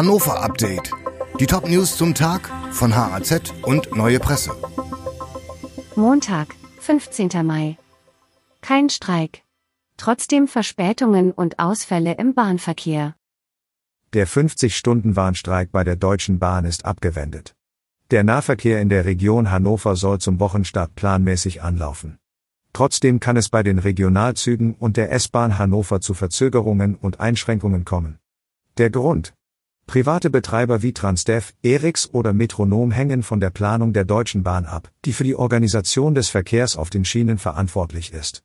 Hannover Update. Die Top-News zum Tag von HAZ und Neue Presse. Montag, 15. Mai. Kein Streik. Trotzdem Verspätungen und Ausfälle im Bahnverkehr. Der 50-Stunden-Warnstreik bei der Deutschen Bahn ist abgewendet. Der Nahverkehr in der Region Hannover soll zum Wochenstart planmäßig anlaufen. Trotzdem kann es bei den Regionalzügen und der S-Bahn Hannover zu Verzögerungen und Einschränkungen kommen. Der Grund? Private Betreiber wie Transdev, Erix oder Metronom hängen von der Planung der Deutschen Bahn ab, die für die Organisation des Verkehrs auf den Schienen verantwortlich ist.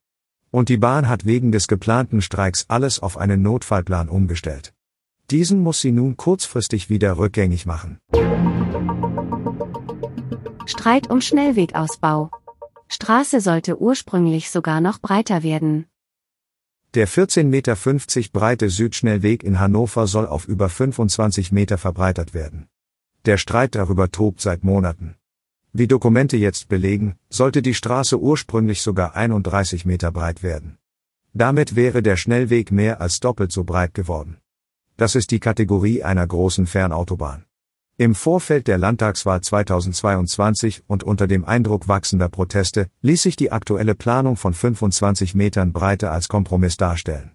Und die Bahn hat wegen des geplanten Streiks alles auf einen Notfallplan umgestellt. Diesen muss sie nun kurzfristig wieder rückgängig machen. Streit um Schnellwegausbau. Straße sollte ursprünglich sogar noch breiter werden. Der 14,50 Meter breite Südschnellweg in Hannover soll auf über 25 Meter verbreitert werden. Der Streit darüber tobt seit Monaten. Wie Dokumente jetzt belegen, sollte die Straße ursprünglich sogar 31 Meter breit werden. Damit wäre der Schnellweg mehr als doppelt so breit geworden. Das ist die Kategorie einer großen Fernautobahn. Im Vorfeld der Landtagswahl 2022 und unter dem Eindruck wachsender Proteste ließ sich die aktuelle Planung von 25 Metern Breite als Kompromiss darstellen.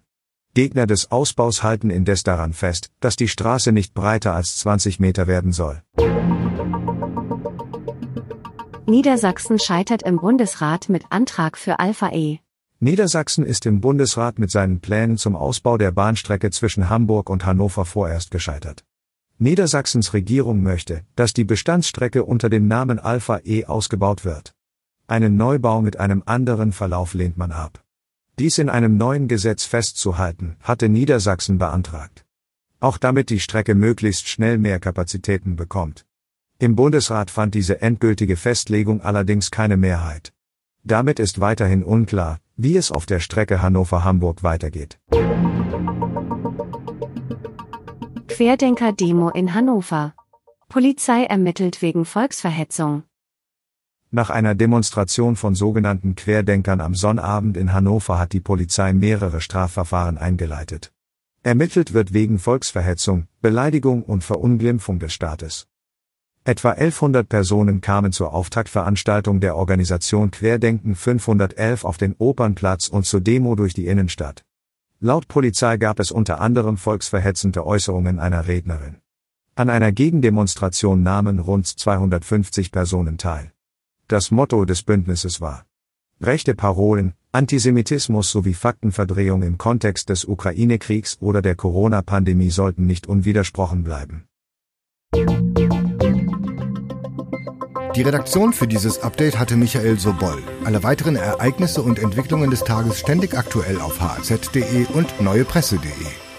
Gegner des Ausbaus halten indes daran fest, dass die Straße nicht breiter als 20 Meter werden soll. Niedersachsen scheitert im Bundesrat mit Antrag für Alpha E. Niedersachsen ist im Bundesrat mit seinen Plänen zum Ausbau der Bahnstrecke zwischen Hamburg und Hannover vorerst gescheitert. Niedersachsens Regierung möchte, dass die Bestandsstrecke unter dem Namen Alpha E ausgebaut wird. Einen Neubau mit einem anderen Verlauf lehnt man ab. Dies in einem neuen Gesetz festzuhalten, hatte Niedersachsen beantragt. Auch damit die Strecke möglichst schnell mehr Kapazitäten bekommt. Im Bundesrat fand diese endgültige Festlegung allerdings keine Mehrheit. Damit ist weiterhin unklar, wie es auf der Strecke Hannover-Hamburg weitergeht. Querdenker-Demo in Hannover. Polizei ermittelt wegen Volksverhetzung. Nach einer Demonstration von sogenannten Querdenkern am Sonnabend in Hannover hat die Polizei mehrere Strafverfahren eingeleitet. Ermittelt wird wegen Volksverhetzung, Beleidigung und Verunglimpfung des Staates. Etwa 1100 Personen kamen zur Auftaktveranstaltung der Organisation Querdenken 511 auf den Opernplatz und zur Demo durch die Innenstadt. Laut Polizei gab es unter anderem volksverhetzende Äußerungen einer Rednerin. An einer Gegendemonstration nahmen rund 250 Personen teil. Das Motto des Bündnisses war Rechte Parolen, Antisemitismus sowie Faktenverdrehung im Kontext des Ukraine-Kriegs oder der Corona-Pandemie sollten nicht unwidersprochen bleiben. Die Redaktion für dieses Update hatte Michael Sobol. Alle weiteren Ereignisse und Entwicklungen des Tages ständig aktuell auf hz.de und neuepresse.de.